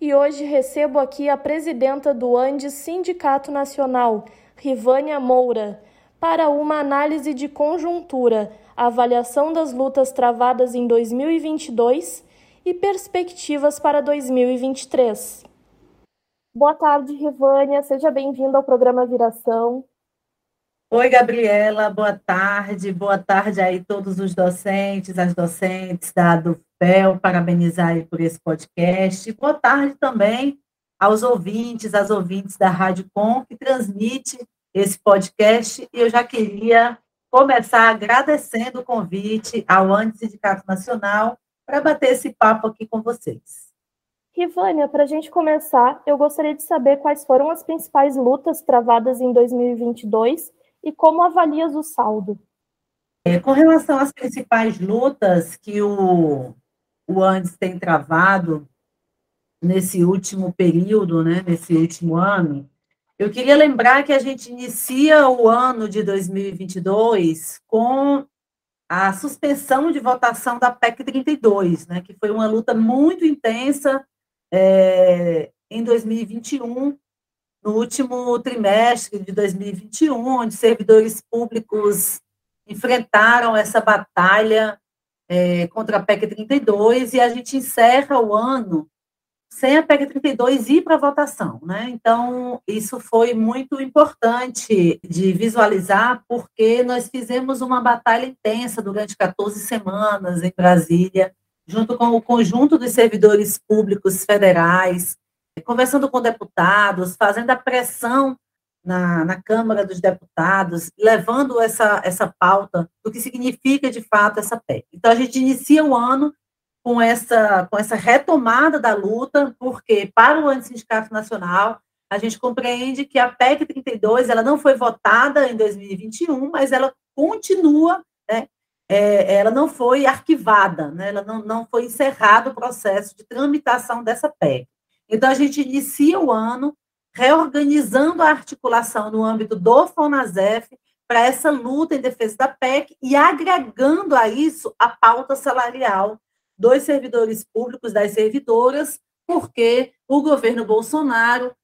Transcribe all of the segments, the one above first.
e hoje recebo aqui a presidenta do Andes Sindicato Nacional, Rivânia Moura, para uma análise de conjuntura, avaliação das lutas travadas em 2022 e perspectivas para 2023. Boa tarde, Rivânia. Seja bem-vinda ao programa Viração. Oi, Gabriela, boa tarde. Boa tarde aí todos os docentes, as docentes da DUFPEL, parabenizar aí por esse podcast. Boa tarde também aos ouvintes, às ouvintes da Rádio Com, que transmite esse podcast. E eu já queria começar agradecendo o convite ao Antissindicato Nacional para bater esse papo aqui com vocês. Rivânia, para a gente começar, eu gostaria de saber quais foram as principais lutas travadas em 2022 e como avalias o saldo? É, com relação às principais lutas que o, o Andes tem travado nesse último período, né, nesse último ano, eu queria lembrar que a gente inicia o ano de 2022 com a suspensão de votação da PEC 32, né, que foi uma luta muito intensa é, em 2021, no último trimestre de 2021, onde servidores públicos enfrentaram essa batalha é, contra a PEC 32 e a gente encerra o ano sem a PEC 32 ir para votação, né? Então, isso foi muito importante de visualizar, porque nós fizemos uma batalha intensa durante 14 semanas em Brasília, junto com o conjunto dos servidores públicos federais, conversando com deputados, fazendo a pressão na, na Câmara dos Deputados, levando essa, essa pauta do que significa de fato essa PEC. Então, a gente inicia o ano com essa, com essa retomada da luta, porque para o Antissindicato Nacional, a gente compreende que a PEC 32 ela não foi votada em 2021, mas ela continua, né, é, ela não foi arquivada, né, ela não, não foi encerrado o processo de tramitação dessa PEC. Então, a gente inicia o ano reorganizando a articulação no âmbito do FONASEF para essa luta em defesa da PEC e agregando a isso a pauta salarial dos servidores públicos, das servidoras, porque o governo Bolsonaro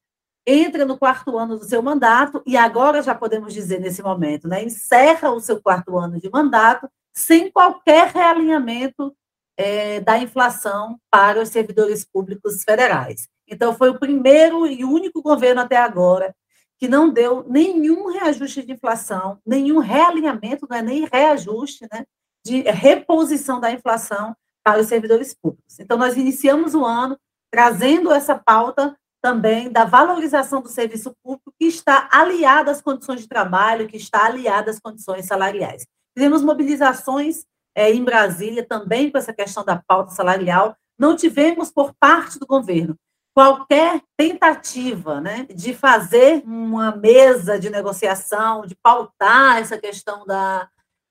entra no quarto ano do seu mandato e agora já podemos dizer nesse momento, né, encerra o seu quarto ano de mandato sem qualquer realinhamento é, da inflação para os servidores públicos federais. Então, foi o primeiro e único governo até agora que não deu nenhum reajuste de inflação, nenhum realinhamento, não é nem reajuste, né, de reposição da inflação para os servidores públicos. Então, nós iniciamos o ano trazendo essa pauta também da valorização do serviço público, que está aliada às condições de trabalho, que está aliada às condições salariais. Fizemos mobilizações é, em Brasília também com essa questão da pauta salarial. Não tivemos, por parte do governo, qualquer tentativa né, de fazer uma mesa de negociação, de pautar essa questão da,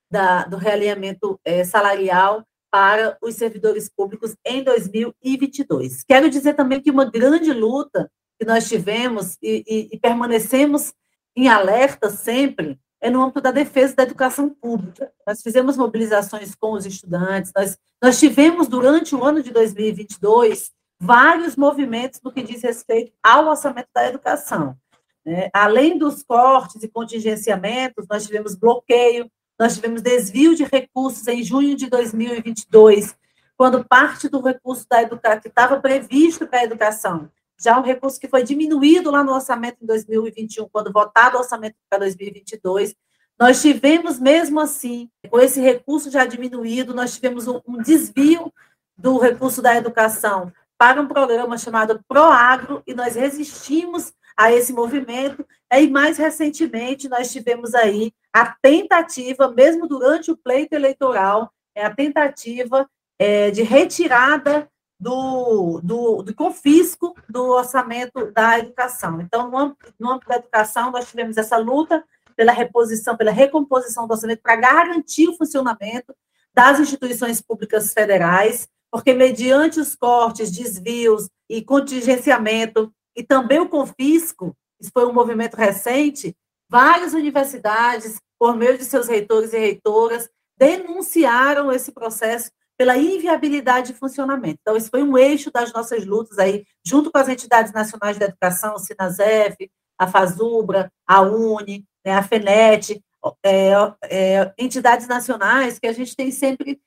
da do realinhamento é, salarial para os servidores públicos em 2022. Quero dizer também que uma grande luta que nós tivemos e, e, e permanecemos em alerta sempre é no âmbito da defesa da educação pública. Nós fizemos mobilizações com os estudantes, nós, nós tivemos durante o ano de 2022 vários movimentos no que diz respeito ao orçamento da educação. Né? Além dos cortes e contingenciamentos, nós tivemos bloqueio, nós tivemos desvio de recursos em junho de 2022, quando parte do recurso da educação que estava previsto para a educação, já um recurso que foi diminuído lá no orçamento em 2021, quando votado o orçamento para 2022, nós tivemos mesmo assim, com esse recurso já diminuído, nós tivemos um, um desvio do recurso da educação para um programa chamado Proagro e nós resistimos a esse movimento. E mais recentemente nós tivemos aí a tentativa, mesmo durante o pleito eleitoral, é a tentativa é, de retirada do, do, do confisco do orçamento da educação. Então, no âmbito, no âmbito da educação, nós tivemos essa luta pela reposição, pela recomposição do orçamento para garantir o funcionamento das instituições públicas federais, porque mediante os cortes, desvios e contingenciamento e também o confisco, isso foi um movimento recente, várias universidades, por meio de seus reitores e reitoras, denunciaram esse processo pela inviabilidade de funcionamento. Então, isso foi um eixo das nossas lutas aí, junto com as entidades nacionais da educação, o Sinasef, a FASUBRA, a UNE, né, a FENET, é, é, entidades nacionais que a gente tem sempre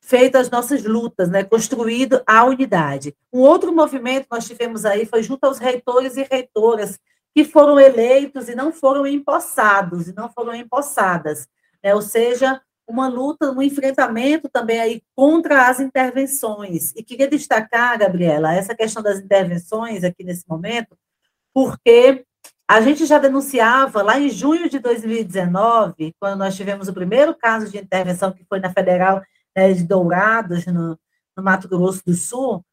feito as nossas lutas, né, construído a unidade. Um outro movimento que nós tivemos aí foi junto aos reitores e reitoras que foram eleitos e não foram empossados, e não foram empossadas, né, ou seja, uma luta, um enfrentamento também aí contra as intervenções. E queria destacar, Gabriela, essa questão das intervenções aqui nesse momento, porque a gente já denunciava lá em junho de 2019, quando nós tivemos o primeiro caso de intervenção, que foi na Federal né, de Dourados, no, no Mato Grosso do Sul,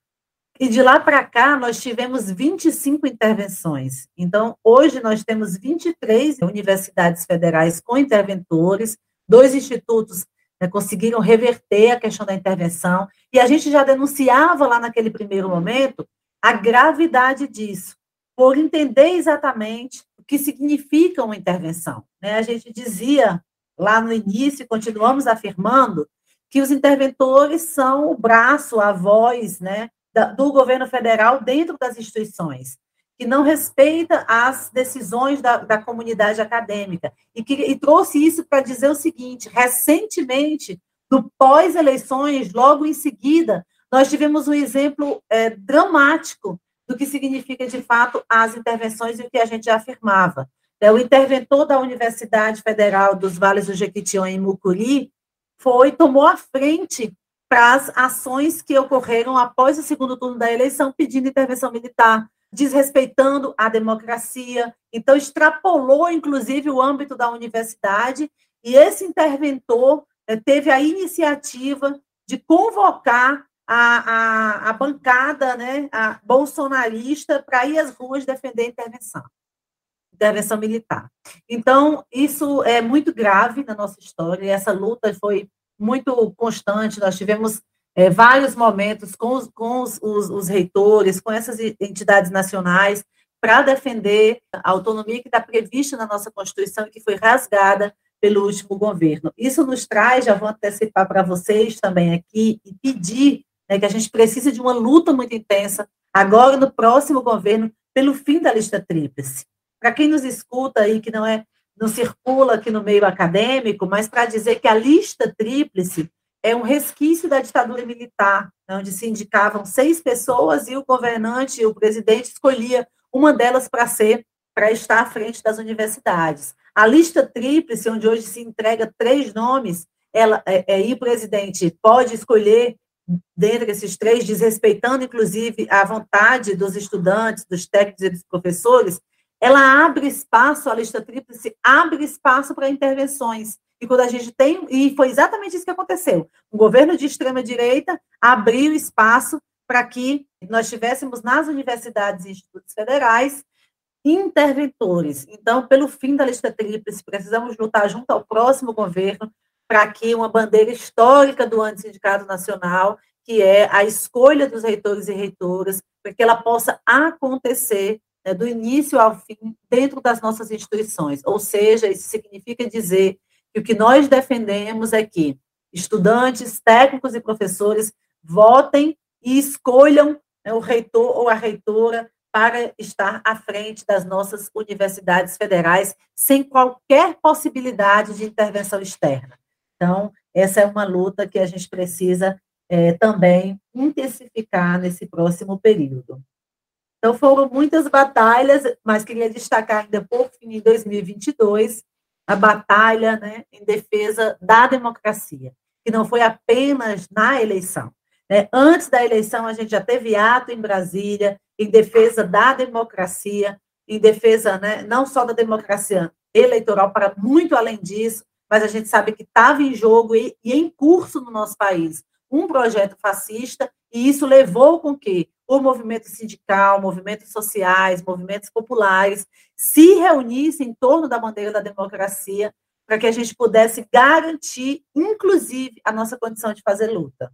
e de lá para cá nós tivemos 25 intervenções. Então, hoje nós temos 23 universidades federais com interventores, dois institutos né, conseguiram reverter a questão da intervenção, e a gente já denunciava lá naquele primeiro momento a gravidade disso, por entender exatamente o que significa uma intervenção. Né? A gente dizia lá no início, continuamos afirmando, que os interventores são o braço, a voz né, do governo federal dentro das instituições que não respeita as decisões da, da comunidade acadêmica, e, que, e trouxe isso para dizer o seguinte: recentemente, no pós-eleições, logo em seguida, nós tivemos um exemplo é, dramático do que significa, de fato, as intervenções e o que a gente já afirmava. É, o interventor da Universidade Federal dos Vales do Jequitinhonha, em Mucuri, foi, tomou a frente para as ações que ocorreram após o segundo turno da eleição, pedindo intervenção militar, desrespeitando a democracia. Então, extrapolou, inclusive, o âmbito da universidade, e esse interventor eh, teve a iniciativa de convocar a, a, a bancada né, a bolsonarista para ir às ruas defender a intervenção, intervenção militar. Então, isso é muito grave na nossa história, e essa luta foi muito constante, nós tivemos é, vários momentos com, os, com os, os, os reitores, com essas entidades nacionais, para defender a autonomia que está prevista na nossa Constituição e que foi rasgada pelo último governo. Isso nos traz, já vou antecipar para vocês também aqui, e pedir né, que a gente precisa de uma luta muito intensa, agora no próximo governo, pelo fim da lista tríplice. Para quem nos escuta aí, que não é não circula aqui no meio acadêmico, mas para dizer que a lista tríplice é um resquício da ditadura militar, onde se indicavam seis pessoas e o governante, o presidente, escolhia uma delas para ser, para estar à frente das universidades. A lista tríplice, onde hoje se entrega três nomes, ela, é, é, e o presidente pode escolher dentre esses três, desrespeitando, inclusive, a vontade dos estudantes, dos técnicos e dos professores, ela abre espaço, a lista tríplice abre espaço para intervenções. E quando a gente tem, e foi exatamente isso que aconteceu. O governo de extrema-direita abriu espaço para que nós tivéssemos nas universidades e institutos federais interventores. Então, pelo fim da lista tríplice, precisamos lutar junto ao próximo governo para que uma bandeira histórica do Antissindicato Nacional, que é a escolha dos reitores e reitoras, para que ela possa acontecer né, do início ao fim dentro das nossas instituições. Ou seja, isso significa dizer que o que nós defendemos é que estudantes, técnicos e professores votem e escolham né, o reitor ou a reitora para estar à frente das nossas universidades federais, sem qualquer possibilidade de intervenção externa. Então, essa é uma luta que a gente precisa é, também intensificar nesse próximo período. Então, foram muitas batalhas, mas queria destacar ainda por fim, em 2022, a batalha né, em defesa da democracia, que não foi apenas na eleição. Né? Antes da eleição, a gente já teve ato em Brasília em defesa da democracia, em defesa né, não só da democracia eleitoral, para muito além disso, mas a gente sabe que estava em jogo e, e em curso no nosso país um projeto fascista E isso levou com que o movimento sindical, movimentos sociais, movimentos populares se reunissem em torno da bandeira da democracia para que a gente pudesse garantir, inclusive, a nossa condição de fazer luta.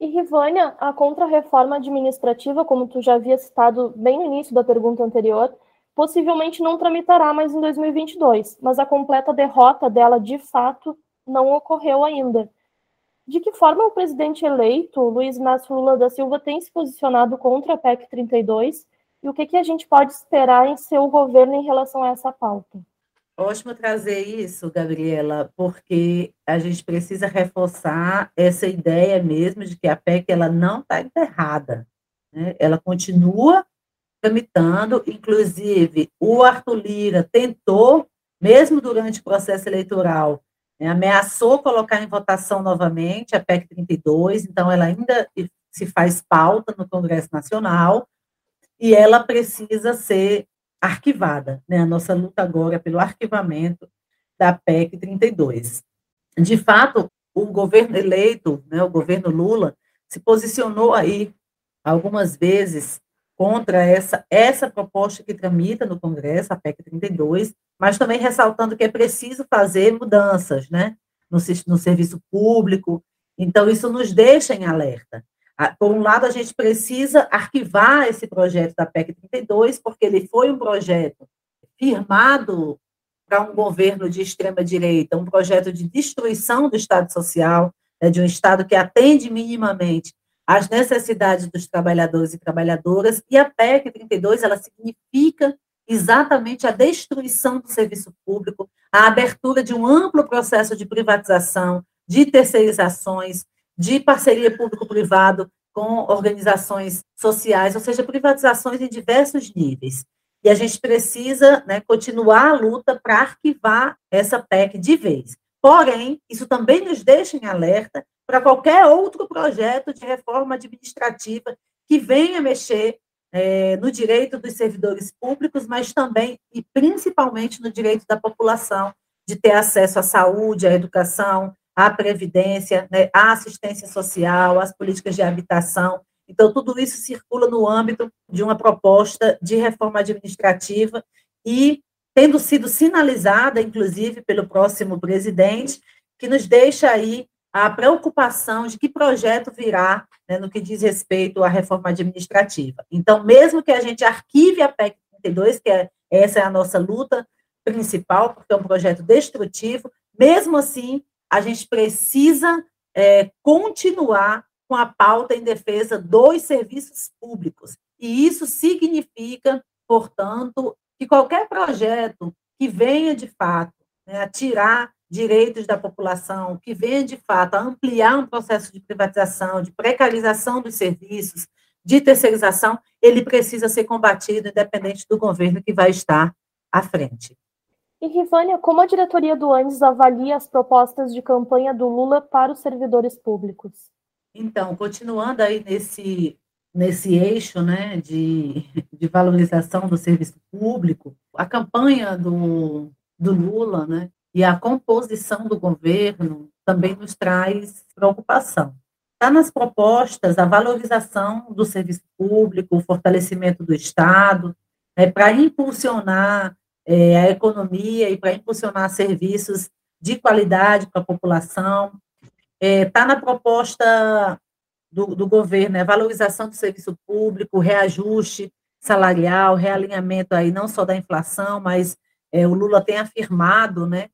E, Rivânia, a contra-reforma administrativa, como tu já havia citado bem no início da pergunta anterior, possivelmente não tramitará mais em 2022, mas a completa derrota dela, de fato, não ocorreu ainda. De que forma o presidente eleito, Luiz Inácio Lula da Silva, tem se posicionado contra a PEC 32 e o que, que a gente pode esperar em seu governo em relação a essa pauta? Ótimo trazer isso, Gabriela, porque a gente precisa reforçar essa ideia mesmo de que a PEC ela não está enterrada. Né? Ela continua tramitando, inclusive o Arthur Lira tentou, mesmo durante o processo eleitoral, né, ameaçou colocar em votação novamente a PEC 32, então ela ainda se faz pauta no Congresso Nacional e ela precisa ser arquivada. Né? A nossa luta agora é pelo arquivamento da PEC 32. De fato, o governo eleito, né, o governo Lula, se posicionou aí algumas vezes contra essa, essa proposta que tramita no Congresso, a PEC 32, mas também ressaltando que é preciso fazer mudanças né, no, no serviço público. Então, isso nos deixa em alerta. Por um lado, a gente precisa arquivar esse projeto da PEC 32, porque ele foi um projeto firmado para um governo de extrema-direita, um projeto de destruição do Estado Social, né, de um Estado que atende minimamente as necessidades dos trabalhadores e trabalhadoras, e a PEC 32, ela significa exatamente a destruição do serviço público, a abertura de um amplo processo de privatização, de terceirizações, de parceria público-privado com organizações sociais, ou seja, privatizações em diversos níveis. E a gente precisa né, continuar a luta para arquivar essa PEC de vez. Porém, isso também nos deixa em alerta para qualquer outro projeto de reforma administrativa que venha mexer é, no direito dos servidores públicos, mas também e principalmente no direito da população de ter acesso à saúde, à educação, à previdência, né, à assistência social, às políticas de habitação. Então, tudo isso circula no âmbito de uma proposta de reforma administrativa e tendo sido sinalizada, inclusive, pelo próximo presidente, que nos deixa aí a preocupação de que projeto virá né, no que diz respeito à reforma administrativa. Então, mesmo que a gente arquive a PEC 32, que é, essa é a nossa luta principal, porque é um projeto destrutivo, mesmo assim, a gente precisa é, continuar com a pauta em defesa dos serviços públicos. E isso significa, portanto, que qualquer projeto que venha, de fato, né, a tirar direitos da população, que venha de fato a ampliar um processo de privatização, de precarização dos serviços, de terceirização, ele precisa ser combatido independente do governo que vai estar à frente. E Rivânia, como a diretoria do ANDES avalia as propostas de campanha do Lula para os servidores públicos? Então, continuando aí nesse, nesse eixo né, de, de valorização do serviço público, a campanha do, do Lula, né, e a composição do governo também nos traz preocupação. Está nas propostas a valorização do serviço público, o fortalecimento do Estado, é, para impulsionar é, a economia e para impulsionar serviços de qualidade para a população. Está é, tá na proposta do, do governo, a é, valorização do serviço público, reajuste salarial, realinhamento aí não só da inflação, mas é, o Lula tem afirmado, né,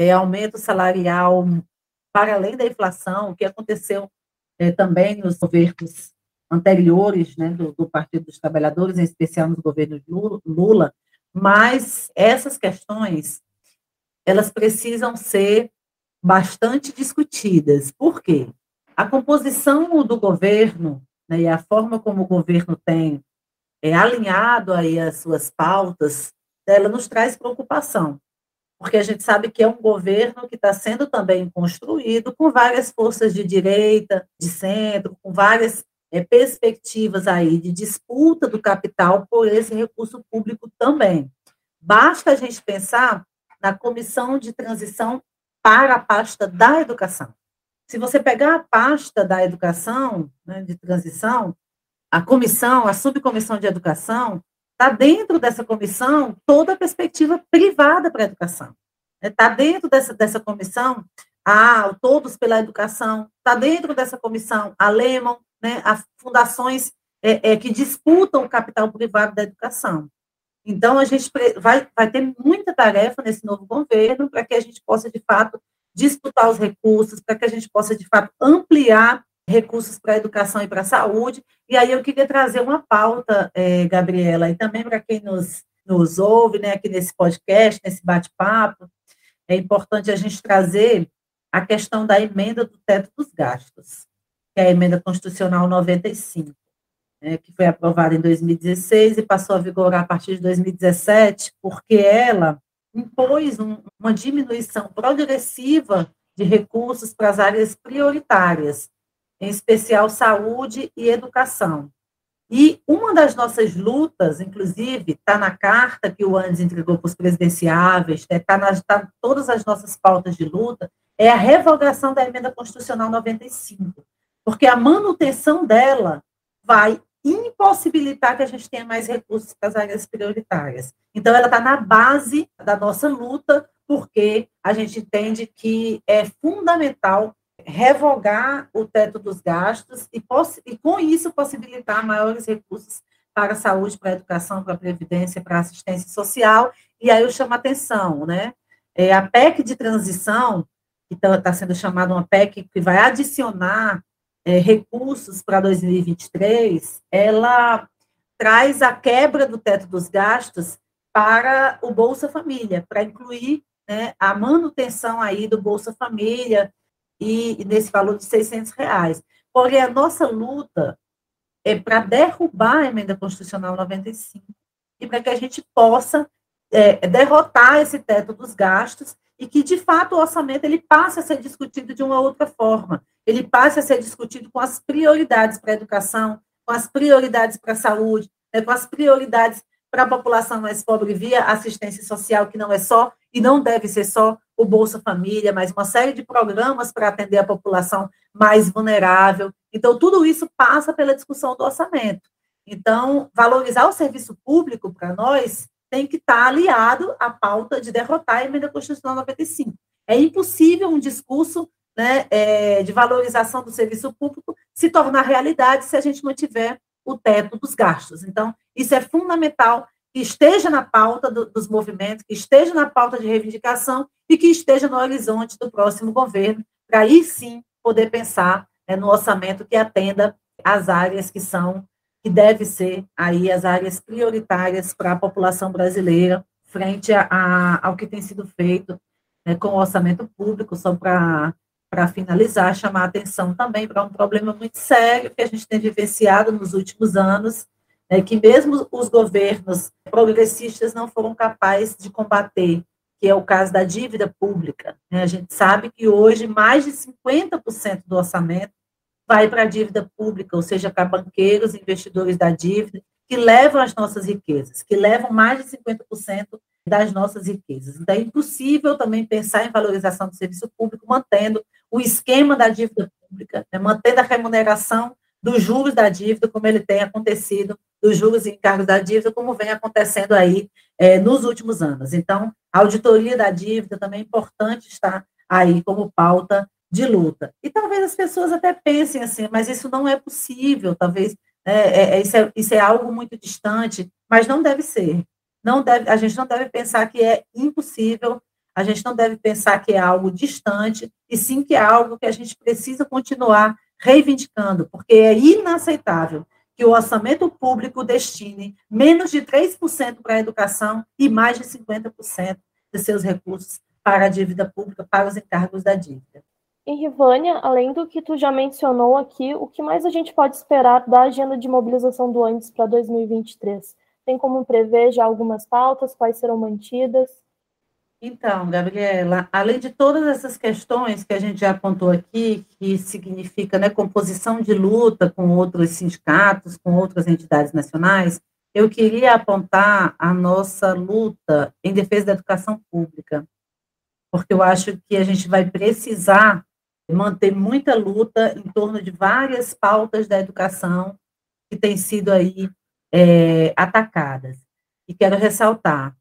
é, aumento salarial para além da inflação, que aconteceu é, também nos governos anteriores né, do, do, Partido dos Trabalhadores, em especial nos governos Lula, mas essas questões elas precisam ser bastante discutidas. Por quê? A composição do governo né, e a forma como o governo tem é, alinhado aí as suas pautas, ela nos traz preocupação porque a gente sabe que é um governo que está sendo também construído com várias forças de direita, de centro, com várias é, perspectivas aí de disputa do capital por esse recurso público também. Basta a gente pensar na comissão de transição para a pasta da educação. se você pegar a pasta da educação, né, de transição, a comissão, a subcomissão de educação, está dentro dessa comissão toda a perspectiva privada para a educação. Está dentro dessa, dessa comissão a Todos pela Educação, está dentro dessa comissão a Lemon, né, as fundações é, é, que disputam o capital privado da educação. Então, a gente vai, vai ter muita tarefa nesse novo governo para que a gente possa, de fato, disputar os recursos, para que a gente possa, de fato, ampliar recursos para a educação e para a saúde. E aí eu queria trazer uma pauta, é, Gabriela, e também para quem nos, nos ouve, né, aqui nesse podcast, nesse bate-papo, é importante a gente trazer a questão da emenda do teto dos gastos, que é a emenda constitucional 95 né, que foi aprovada em 2016 e passou a vigorar a partir de 2017, porque ela impôs um, uma diminuição progressiva de recursos para as áreas prioritárias, em especial saúde e educação. E uma das nossas lutas, inclusive, está na carta que o Andes entregou para os presidenciáveis, está né, tá todas as nossas pautas de luta, é a revogação da emenda constitucional 95, porque a manutenção dela vai impossibilitar que a gente tenha mais recursos para as áreas prioritárias. Então, ela está na base da nossa luta, porque a gente entende que é fundamental revogar o teto dos gastos e, e com isso, possibilitar maiores recursos para a saúde, para a educação, para a previdência, para a assistência social. E aí eu chamo a atenção, né? É, a PEC de transição, que está tá sendo chamada uma PEC que vai adicionar é, recursos para 2023, ela traz a quebra do teto dos gastos para o Bolsa Família, para incluir né, a manutenção aí do Bolsa Família e, nesse valor de 600 reais. Porém, a nossa luta é para derrubar a emenda constitucional 95 e para que a gente possa é, derrotar esse teto dos gastos e que, de fato, o orçamento ele passe a ser discutido de uma outra forma. Ele passe a ser discutido com as prioridades para a educação, com as prioridades para a saúde, né, com as prioridades para a população mais pobre via assistência social, que não é só e não deve ser só o Bolsa Família, mas uma série de programas para atender a população mais vulnerável. Então, tudo isso passa pela discussão do orçamento. Então, valorizar o serviço público para nós tem que estar aliado à pauta de derrotar a emenda constitucional 95. É impossível um discurso né, é, de valorização do serviço público se tornar realidade se a gente não tiver o teto dos gastos. Então, isso é fundamental que esteja na pauta do, dos movimentos, que esteja na pauta de reivindicação e que esteja no horizonte do próximo governo, para aí sim poder pensar né, no orçamento que atenda as áreas que são que deve ser aí as áreas prioritárias para a população brasileira, frente a, a, ao que tem sido feito né, com o orçamento público, só para para finalizar, chamar atenção também para um problema muito sério que a gente tem vivenciado nos últimos anos, né, que mesmo os governos progressistas não foram capazes de combater, que é o caso da dívida pública. Né? A gente sabe que hoje mais de 50% do orçamento vai para a dívida pública, ou seja, para banqueiros, investidores da dívida, que levam as nossas riquezas, que levam mais de 50% das nossas riquezas. Então, é impossível também pensar em valorização do serviço público mantendo o esquema da dívida pública, né, mantendo a remuneração dos juros da dívida, como ele tem acontecido, dos juros e encargos da dívida, como vem acontecendo aí é, nos últimos anos. Então, a auditoria da dívida também é importante estar aí como pauta de luta. E talvez as pessoas até pensem assim, mas isso não é possível, talvez né, é, é, isso, é, isso é algo muito distante, mas não deve ser. Não deve, a gente não deve pensar que é impossível, a gente não deve pensar que é algo distante, e sim que é algo que a gente precisa continuar reivindicando, porque é inaceitável que o orçamento público destine menos de 3% para a educação e mais de 50% de seus recursos para a dívida pública, para os encargos da dívida. E Rivânia, além do que tu já mencionou aqui, o que mais a gente pode esperar da agenda de mobilização do Andes para 2023? Tem como prever já algumas pautas, quais serão mantidas? Então, Gabriela, além de todas essas questões que a gente já apontou aqui, que significa né, composição de luta com outros sindicatos, com outras entidades nacionais, eu queria apontar a nossa luta em defesa da educação pública, porque eu acho que a gente vai precisar manter muita luta em torno de várias pautas da educação que têm sido aí é, atacadas. E quero ressaltar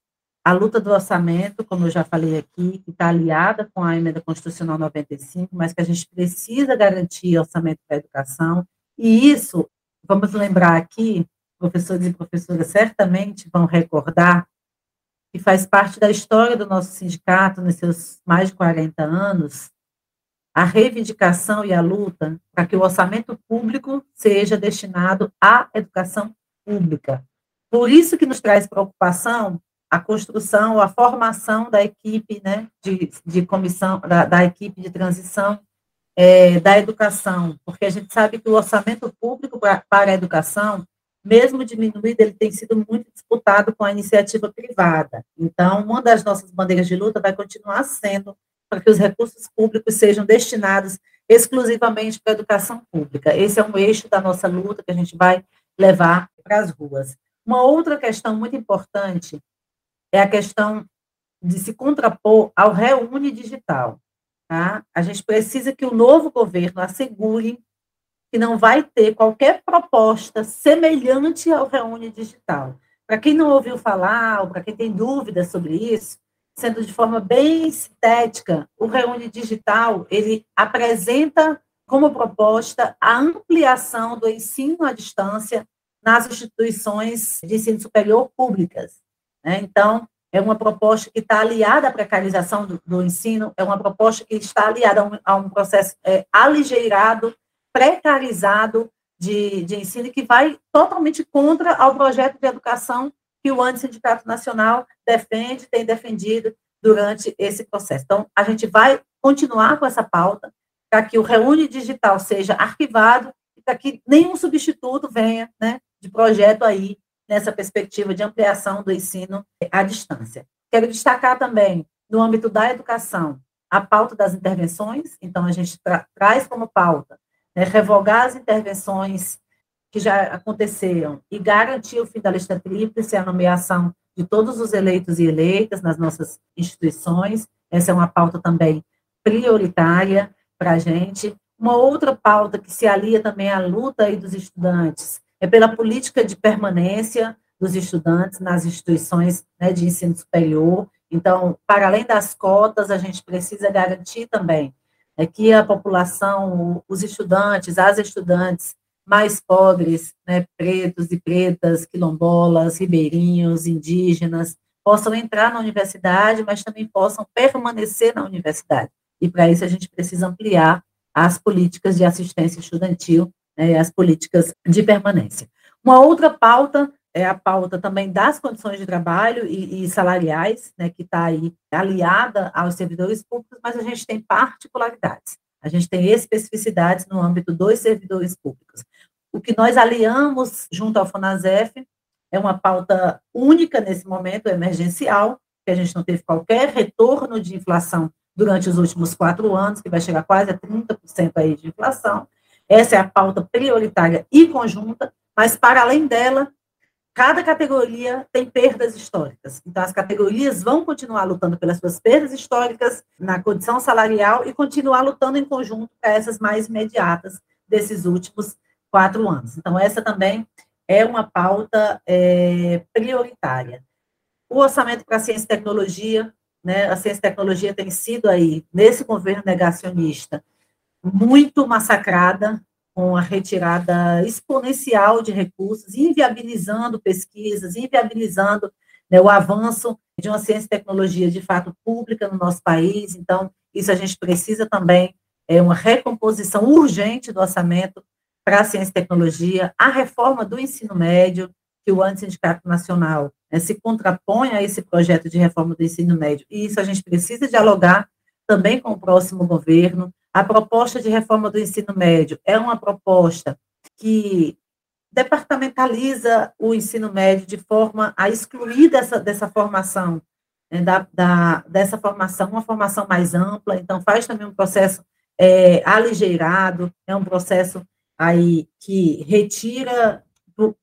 a luta do orçamento, como eu já falei aqui, que está aliada com a emenda constitucional 95, mas que a gente precisa garantir orçamento para a educação, e isso, vamos lembrar aqui, professores e professoras certamente vão recordar, que faz parte da história do nosso sindicato, nos seus mais de 40 anos, a reivindicação e a luta para que o orçamento público seja destinado à educação pública. Por isso que nos traz preocupação a construção, a formação da equipe né, de, de comissão, da, da equipe de transição é, da educação, porque a gente sabe que o orçamento público para a educação, mesmo diminuído, ele tem sido muito disputado com a iniciativa privada. Então, uma das nossas bandeiras de luta vai continuar sendo para que os recursos públicos sejam destinados exclusivamente para a educação pública. Esse é um eixo da nossa luta que a gente vai levar para as ruas. Uma outra questão muito importante é a questão de se contrapor ao Reúne Digital. Tá? A gente precisa que o novo governo assegure que não vai ter qualquer proposta semelhante ao Reúne Digital. Para quem não ouviu falar, ou para quem tem dúvidas sobre isso, sendo de forma bem sintética, o Reúne Digital, ele apresenta como proposta a ampliação do ensino à distância nas instituições de ensino superior públicas. Né? Então, é uma proposta que está aliada à precarização do, do, ensino, é uma proposta que está aliada a um, a um processo é, aligeirado, precarizado de, de ensino, que vai totalmente contra ao projeto de educação que o Sindicato Nacional defende, tem defendido durante esse processo. Então, a gente vai continuar com essa pauta para que o Reúne Digital seja arquivado e para que nenhum substituto venha né, de projeto aí nessa perspectiva de ampliação do ensino à distância. Quero destacar também, no âmbito da educação, a pauta das intervenções, então a gente tra traz como pauta né, revogar as intervenções que já aconteceram e garantir o fim da lista tríplice, a nomeação de todos os eleitos e eleitas nas nossas instituições. Essa é uma pauta também prioritária para a gente. Uma outra pauta que se alia também à luta aí dos estudantes é pela política de permanência dos estudantes nas instituições né, de ensino superior. Então, para além das cotas, a gente precisa garantir também é, que a população, os estudantes, as estudantes mais pobres, né, pretos e pretas, quilombolas, ribeirinhos, indígenas, possam entrar na universidade, mas também possam permanecer na universidade. E para isso a gente precisa ampliar as políticas de assistência estudantil né, as políticas de permanência. Uma outra pauta é a pauta também das condições de trabalho e, e salariais, né, que está aí aliada aos servidores públicos, mas a gente tem particularidades, a gente tem especificidades no âmbito dos servidores públicos. O que nós aliamos junto ao FONASEF é uma pauta única nesse momento, emergencial, que a gente não teve qualquer retorno de inflação durante os últimos quatro anos, que vai chegar quase a 30% aí de inflação, essa é a pauta prioritária e conjunta, mas para além dela, cada categoria tem perdas históricas. Então, as categorias vão continuar lutando pelas suas perdas históricas na condição salarial e continuar lutando em conjunto para essas mais imediatas desses últimos quatro anos. Então, essa também é uma pauta é, prioritária. O orçamento para ciência e tecnologia, né, a ciência e tecnologia tem sido aí, nesse governo negacionista, muito massacrada, com a retirada exponencial de recursos, inviabilizando pesquisas, inviabilizando né, o avanço de uma ciência e tecnologia de fato pública no nosso país. Então, isso a gente precisa também, é uma recomposição urgente do orçamento para a ciência e tecnologia, a reforma do ensino médio, que o Antissindicato Nacional né, se contrapõe a esse projeto de reforma do ensino médio, e isso a gente precisa dialogar também com o próximo governo, a proposta de reforma do ensino médio é uma proposta que departamentaliza o ensino médio de forma a excluir dessa, dessa formação, né, da, da, dessa formação, uma formação mais ampla, então faz também um processo é, aligeirado, é um processo aí que retira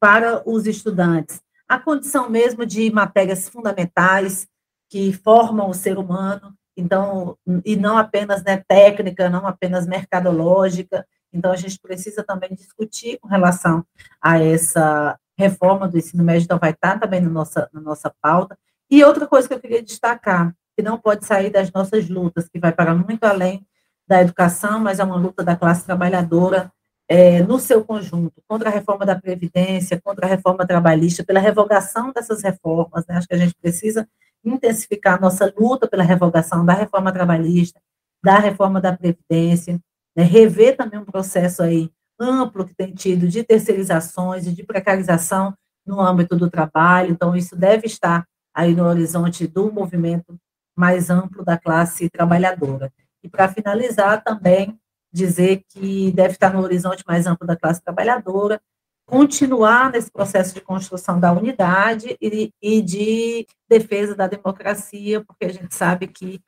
para os estudantes a condição mesmo de matérias fundamentais que formam o ser humano, então, e não apenas né, técnica, não apenas mercadológica. Então, a gente precisa também discutir com relação a essa reforma do ensino médio, então vai estar também na nossa, na nossa pauta. E outra coisa que eu queria destacar, que não pode sair das nossas lutas, que vai para muito além da educação, mas é uma luta da classe trabalhadora é, no seu conjunto, contra a reforma da Previdência, contra a reforma trabalhista, pela revogação dessas reformas. Né? Acho que a gente precisa intensificar nossa luta pela revogação da reforma trabalhista, da reforma da Previdência, né? rever também um processo aí amplo que tem tido de terceirizações e de precarização no âmbito do trabalho. Então, isso deve estar aí no horizonte do movimento mais amplo da classe trabalhadora. E para finalizar, também dizer que deve estar no horizonte mais amplo da classe trabalhadora, continuar nesse processo de construção da unidade e, e de defesa da democracia, porque a gente sabe que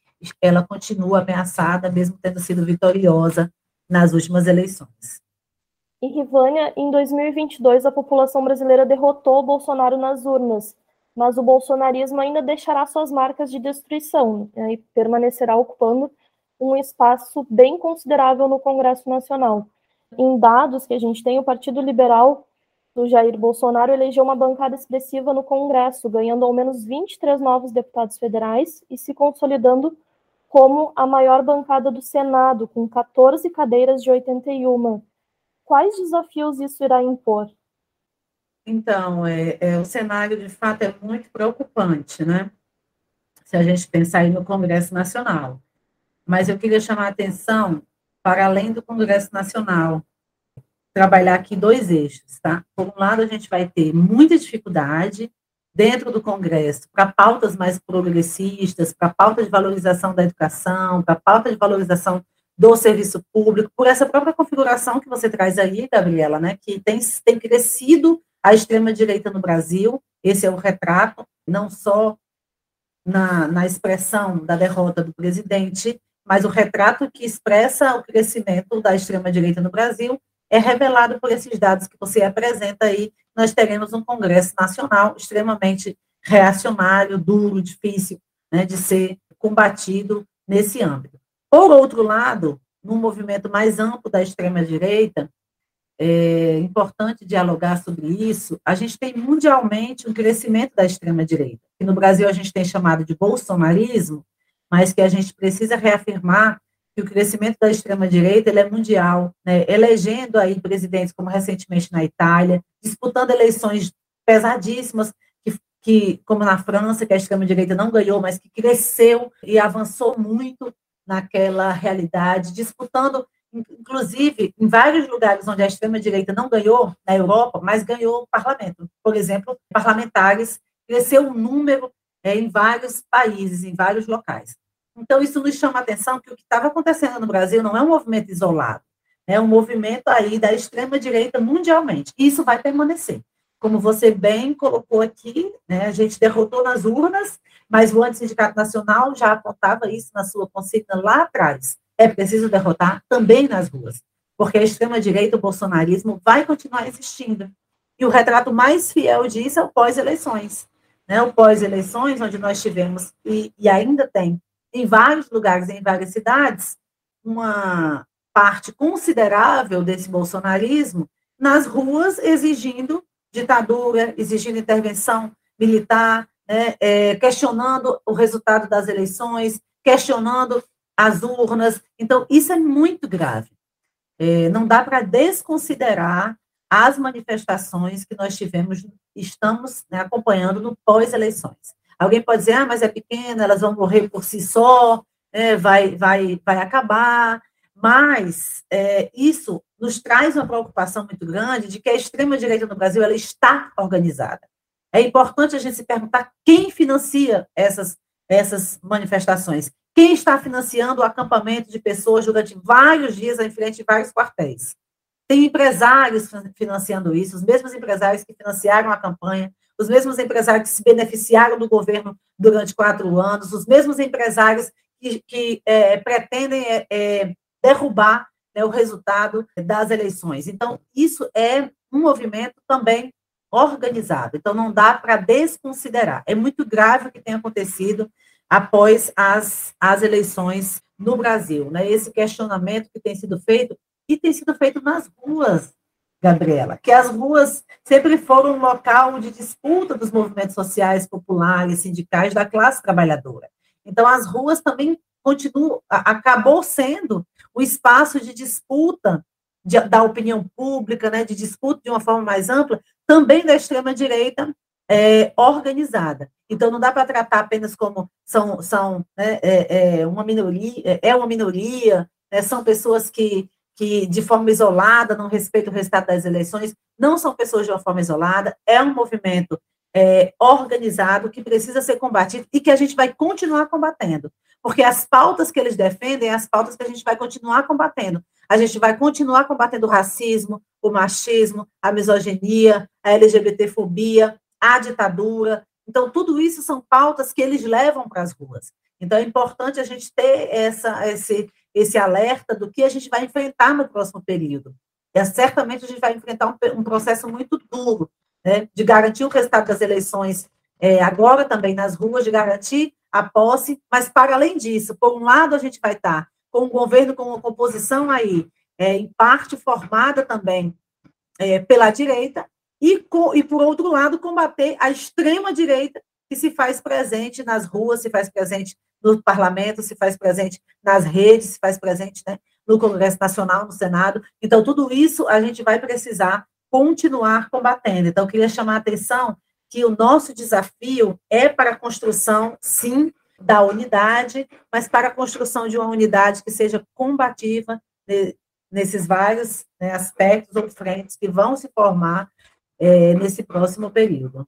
ela continua ameaçada, mesmo tendo sido vitoriosa nas últimas eleições. Em Rivânia, em 2022, a população brasileira derrotou Bolsonaro nas urnas, mas o bolsonarismo ainda deixará suas marcas de destruição né, e permanecerá ocupando um espaço bem considerável no Congresso Nacional. Em dados que a gente tem, o Partido Liberal do Jair Bolsonaro elegeu uma bancada expressiva no Congresso, ganhando ao menos 23 novos deputados federais e se consolidando como a maior bancada do Senado, com 14 cadeiras de 81. Quais desafios isso irá impor? Então, é, é, o cenário, de fato, é muito preocupante, né? Se a gente pensar aí no Congresso Nacional. Mas eu queria chamar a atenção para além do Congresso Nacional, trabalhar aqui dois eixos, tá? Por um lado, a gente vai ter muita dificuldade dentro do Congresso para pautas mais progressistas, para pauta de valorização da educação, para pauta de valorização do serviço público, por essa própria configuração que você traz aí, Gabriela, né, que tem, tem crescido a extrema-direita no Brasil, esse é o retrato, não só na, na expressão da derrota do presidente, mas o retrato que expressa o crescimento da extrema-direita no Brasil é revelado por esses dados que você apresenta aí. Nós teremos um Congresso Nacional extremamente reacionário, duro, difícil né, de ser combatido nesse âmbito. Por outro lado, no movimento mais amplo da extrema-direita, é importante dialogar sobre isso. A gente tem mundialmente um crescimento da extrema-direita, que no Brasil a gente tem chamado de bolsonarismo, mas que a gente precisa reafirmar que o crescimento da extrema-direita é mundial, né? elegendo aí presidentes como recentemente na Itália, disputando eleições pesadíssimas, que, que como na França, que a extrema-direita não ganhou, mas que cresceu e avançou muito naquela realidade, disputando inclusive, em vários lugares onde a extrema-direita não ganhou, na Europa, mas ganhou o parlamento. Por exemplo, parlamentares, cresceu o um número é, em vários países, em vários locais. Então, isso nos chama a atenção que o que estava acontecendo no Brasil não é um movimento isolado, é um movimento aí da extrema-direita mundialmente. E isso vai permanecer. Como você bem colocou aqui, né, a gente derrotou nas urnas, mas o Antissindicato Nacional já apontava isso na sua consigna lá atrás é preciso derrotar também nas ruas, porque a extrema-direita, o bolsonarismo, vai continuar existindo. E o retrato mais fiel disso é o pós-eleições. Né? O pós-eleições, onde nós tivemos, e, e ainda tem, em vários lugares, em várias cidades, uma parte considerável desse bolsonarismo nas ruas exigindo ditadura, exigindo intervenção militar, né, é, questionando o resultado das eleições, questionando as urnas. Então, isso é muito grave. É, não dá para desconsiderar as manifestações que nós tivemos, estamos né, acompanhando no pós-eleições. Alguém pode dizer, ah, mas é pequena, elas vão morrer por si só, né, vai, vai, vai acabar, mas é, isso nos traz uma preocupação muito grande de que a extrema-direita no Brasil ela está organizada. É importante a gente se perguntar quem financia essas, essas manifestações. Quem está financiando o acampamento de pessoas durante vários dias em frente a vários quartéis? Tem empresários financiando isso, os mesmos empresários que financiaram a campanha, os mesmos empresários que se beneficiaram do governo durante quatro anos, os mesmos empresários que, que é, pretendem é, é, derrubar né, o resultado das eleições. Então, isso é um movimento também organizado. Então, não dá para desconsiderar. É muito grave o que tem acontecido após as, as eleições no Brasil. Né? Esse questionamento que tem sido feito, e tem sido feito nas ruas, Gabriela, que as ruas sempre foram um local de disputa dos movimentos sociais, populares, sindicais da classe trabalhadora. Então, as ruas também continuam, acabou sendo o espaço de disputa de, da opinião pública, né, de disputa de uma forma mais ampla, também da extrema-direita é, organizada. Então, não dá para tratar apenas como são, são né, é, é, uma minoria, é, é uma minoria, né, são pessoas que, que, de forma isolada, não respeitam o resultado das eleições, não são pessoas de uma forma isolada, é um movimento é, organizado que precisa ser combatido e que a gente vai continuar combatendo, porque as pautas que eles defendem, as pautas que a gente vai continuar combatendo. A gente vai continuar combatendo o racismo, o machismo, a misoginia, a LGBTfobia, a ditadura. Então, tudo isso são pautas que eles levam para as ruas. Então, é importante a gente ter essa, esse, esse alerta do que a gente vai enfrentar no próximo período. É, certamente a gente vai enfrentar um, um processo muito duro, né, de garantir o resultado das eleições é, agora também nas ruas, de garantir a posse, mas para além disso, por um lado a gente vai estar com um governo com uma composição aí, é, em parte formada também é, pela direita, e, com, e, por outro lado, combater a extrema-direita que se faz presente nas ruas, se faz presente no parlamento, se faz presente nas redes, se faz presente né, no Congresso Nacional, no Senado. Então, tudo isso a gente vai precisar continuar combatendo. Então, queria chamar a atenção que o nosso desafio é para a construção, sim, da unidade, mas para a construção de uma unidade que seja combativa nesses vários né, aspectos ou frentes que vão se formar é, nesse próximo período.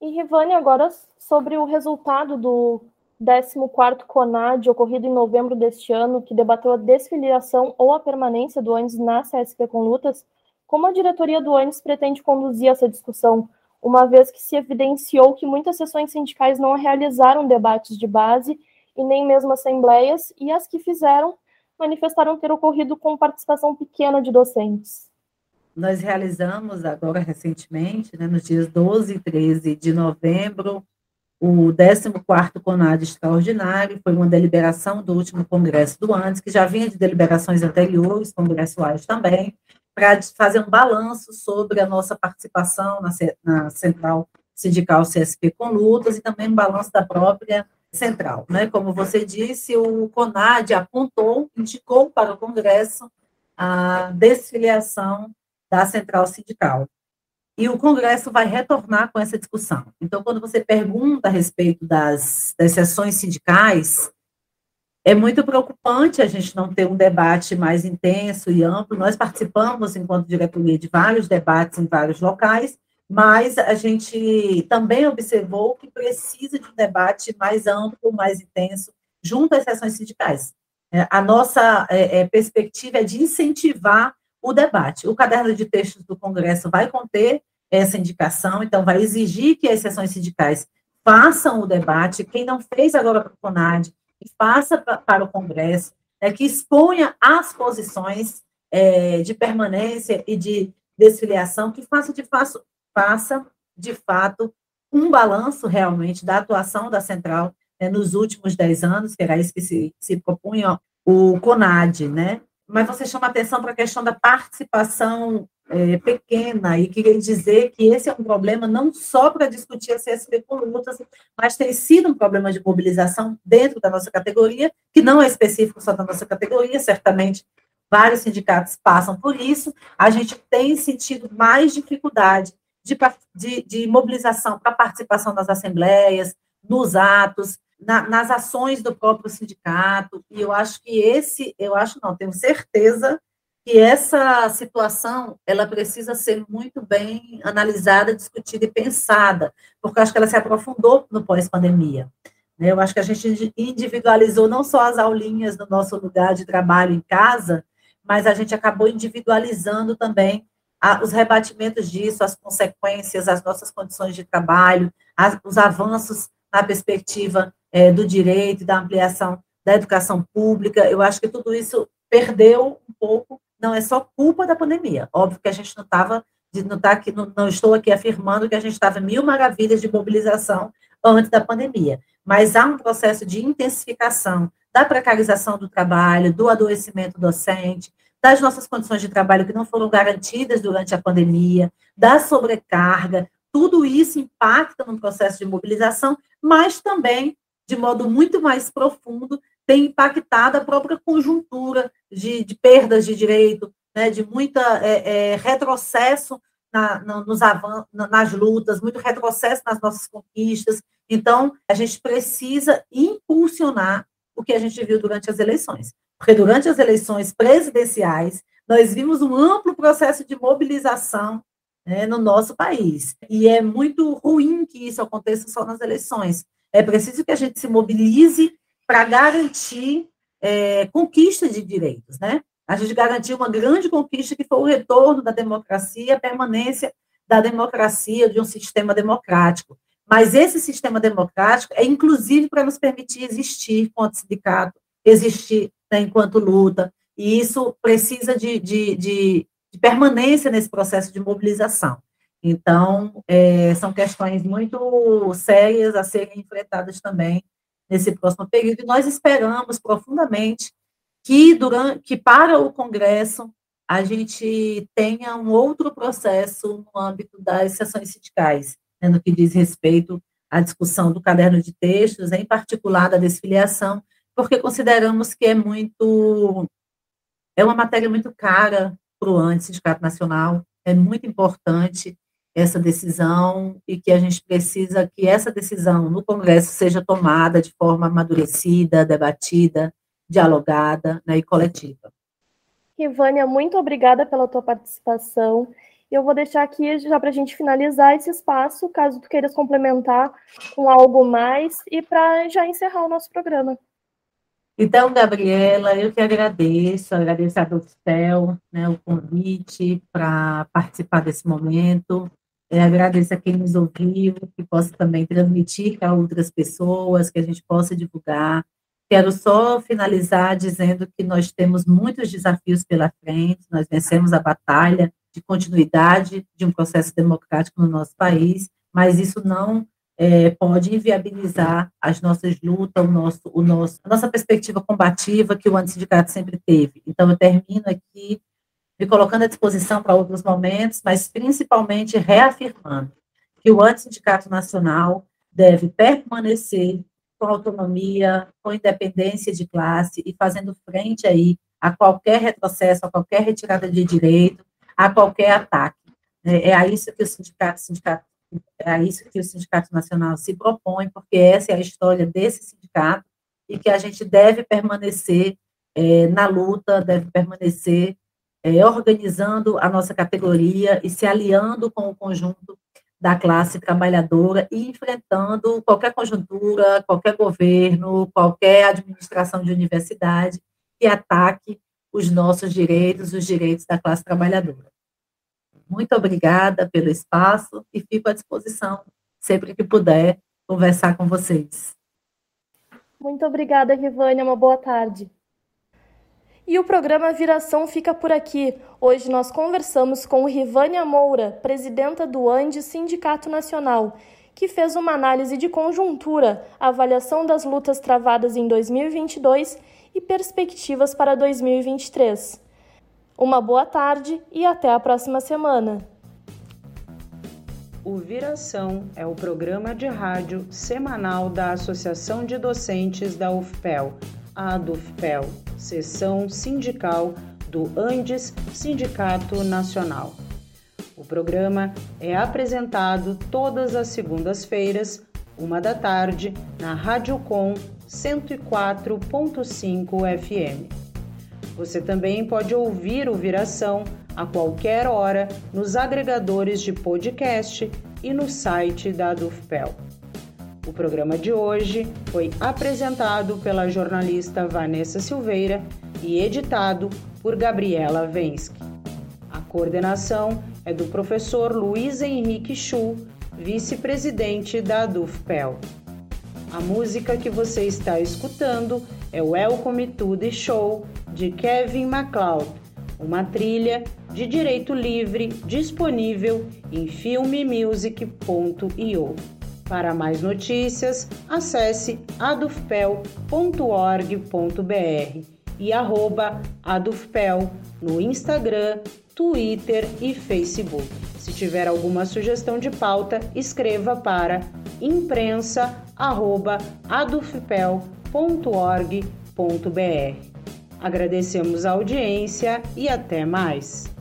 E, Rivane, agora sobre o resultado do 14º CONAD, ocorrido em novembro deste ano, que debateu a desfiliação ou a permanência do ANES na CSP com lutas, como a diretoria do ANES pretende conduzir essa discussão, uma vez que se evidenciou que muitas sessões sindicais não realizaram debates de base e nem mesmo assembleias, e as que fizeram manifestaram ter ocorrido com participação pequena de docentes. Nós realizamos agora recentemente, né, nos dias 12 e 13 de novembro, o 14º CONAD extraordinário, foi uma deliberação do último congresso do ANDES, que já vinha de deliberações anteriores, congressuais também, para fazer um balanço sobre a nossa participação na, na Central Sindical CSP com lutas e também um balanço da própria central. Né? Como você disse, o CONAD apontou, indicou para o Congresso a desfiliação da central sindical. E o Congresso vai retornar com essa discussão. Então, quando você pergunta a respeito das, das sessões sindicais, é muito preocupante a gente não ter um debate mais intenso e amplo. Nós participamos, enquanto diretoria, de vários debates em vários locais, mas a gente também observou que precisa de um debate mais amplo, mais intenso, junto às sessões sindicais. É, a nossa é, é, perspectiva é de incentivar o debate. O caderno de textos do Congresso vai conter essa indicação, então vai exigir que as sessões sindicais façam o debate. Quem não fez agora para o CONAD, faça pra, para o Congresso, é, que exponha as posições é, de permanência e de desfiliação, que faça de, faço, faça, de fato, um balanço realmente da atuação da central né, nos últimos dez anos, que era isso que se, se propunha o CONAD, né? Mas você chama atenção para a questão da participação é, pequena, e queria dizer que esse é um problema não só para discutir a CSP com lutas, mas tem sido um problema de mobilização dentro da nossa categoria, que não é específico só da nossa categoria, certamente vários sindicatos passam por isso, a gente tem sentido mais dificuldade de, de, de mobilização para participação nas assembleias, nos atos, na, nas ações do próprio sindicato, e eu acho que esse, eu acho não, tenho certeza que essa situação, ela precisa ser muito bem analisada, discutida e pensada, porque eu acho que ela se aprofundou no pós-pandemia. Né? Eu acho que a gente individualizou não só as aulinhas no nosso lugar de trabalho em casa, mas a gente acabou individualizando também os rebatimentos disso, as consequências, as nossas condições de trabalho, os avanços na perspectiva é, do direito, da ampliação da educação pública. Eu acho que tudo isso perdeu um pouco, não é só culpa da pandemia. Óbvio que a gente não estava, não, tá aqui, não, não estou aqui afirmando que a gente estava mil maravilhas de mobilização antes da pandemia. Mas há um processo de intensificação da precarização do trabalho, do adoecimento docente, das nossas condições de trabalho que não foram garantidas durante a pandemia, da sobrecarga, tudo isso impacta no processo de mobilização, mas também, de modo muito mais profundo, tem impactado a própria conjuntura de, de perdas de direito, né, de muita é, é, retrocesso na, na, nos avan nas lutas, muito retrocesso nas nossas conquistas. Então, a gente precisa impulsionar o que a gente viu durante as eleições. Porque durante as eleições presidenciais, nós vimos um amplo processo de mobilização né, no nosso país. E é muito ruim que isso aconteça só nas eleições. É preciso que a gente se mobilize para garantir é, conquista de direitos, né? A gente garantiu uma grande conquista que foi o retorno da democracia, a permanência da democracia, de um sistema democrático. Mas esse sistema democrático é inclusive para nos permitir existir enquanto sindicato, existir né, enquanto luta, e isso precisa de, de, de, de, permanência nesse processo de mobilização. Então, é, são questões muito sérias a serem enfrentadas também nesse próximo período, e nós esperamos profundamente que, durante, que para o Congresso a gente tenha um outro processo no âmbito das sessões sindicais, né, no que diz respeito à discussão do caderno de textos, em particular da desfiliação, porque consideramos que é muito é uma matéria muito cara para o ANTE, Sindicato Nacional, é muito importante essa decisão e que a gente precisa que essa decisão no Congresso seja tomada de forma amadurecida, debatida, dialogada né, e coletiva. Ivânia, muito obrigada pela tua participação. Eu vou deixar aqui já para a gente finalizar esse espaço, caso tu queiras complementar com algo mais e para já encerrar o nosso programa. Então, Gabriela, eu que agradeço, agradeço a Docel, né, o convite para participar desse momento. É, agradeço a quem nos ouviu, que possa também transmitir para outras pessoas, que a gente possa divulgar. Quero só finalizar dizendo que nós temos muitos desafios pela frente, nós vencemos a batalha de continuidade de um processo democrático no nosso país, mas isso não é, pode inviabilizar as nossas lutas, o nosso, o nosso, a nossa perspectiva combativa que o antissindicato sempre teve. Então, eu termino aqui me colocando à disposição para outros momentos, mas principalmente reafirmando que o Antissindicato Nacional deve permanecer com autonomia, com independência de classe e fazendo frente aí a qualquer retrocesso, a qualquer retirada de direito, a qualquer ataque. É, é a isso que o sindicato, sindicato é isso que o Sindicato Nacional se propõe, porque essa é a história desse sindicato e que a gente deve permanecer é, na luta, deve permanecer é, organizando a nossa categoria e se aliando com o conjunto da classe trabalhadora e enfrentando qualquer conjuntura, qualquer governo, qualquer administração de universidade que ataque os nossos direitos, os direitos da classe trabalhadora. Muito obrigada pelo espaço e fico à disposição sempre que puder conversar com vocês. Muito obrigada, Rivânia. Uma boa tarde. E o programa Viração fica por aqui. Hoje nós conversamos com Rivânia Moura, presidenta do ANDE Sindicato Nacional, que fez uma análise de conjuntura, avaliação das lutas travadas em 2022 e perspectivas para 2023. Uma boa tarde e até a próxima semana. O Viração é o programa de rádio semanal da Associação de Docentes da UFPEL a DUFPEL, seção sindical do Andes Sindicato Nacional. O programa é apresentado todas as segundas-feiras, uma da tarde, na Rádio Com 104.5 FM. Você também pode ouvir o Viração a qualquer hora nos agregadores de podcast e no site da DUFPEL. O programa de hoje foi apresentado pela jornalista Vanessa Silveira e editado por Gabriela Vensky. A coordenação é do professor Luiz Henrique Chu, vice-presidente da DUFPEL. A música que você está escutando é o Welcome to the Show de Kevin MacLeod, uma trilha de direito livre disponível em filmemusic.io. Para mais notícias, acesse adufpel.org.br e arroba adufpel no Instagram, Twitter e Facebook. Se tiver alguma sugestão de pauta, escreva para imprensa@adufpel.org.br. Agradecemos a audiência e até mais.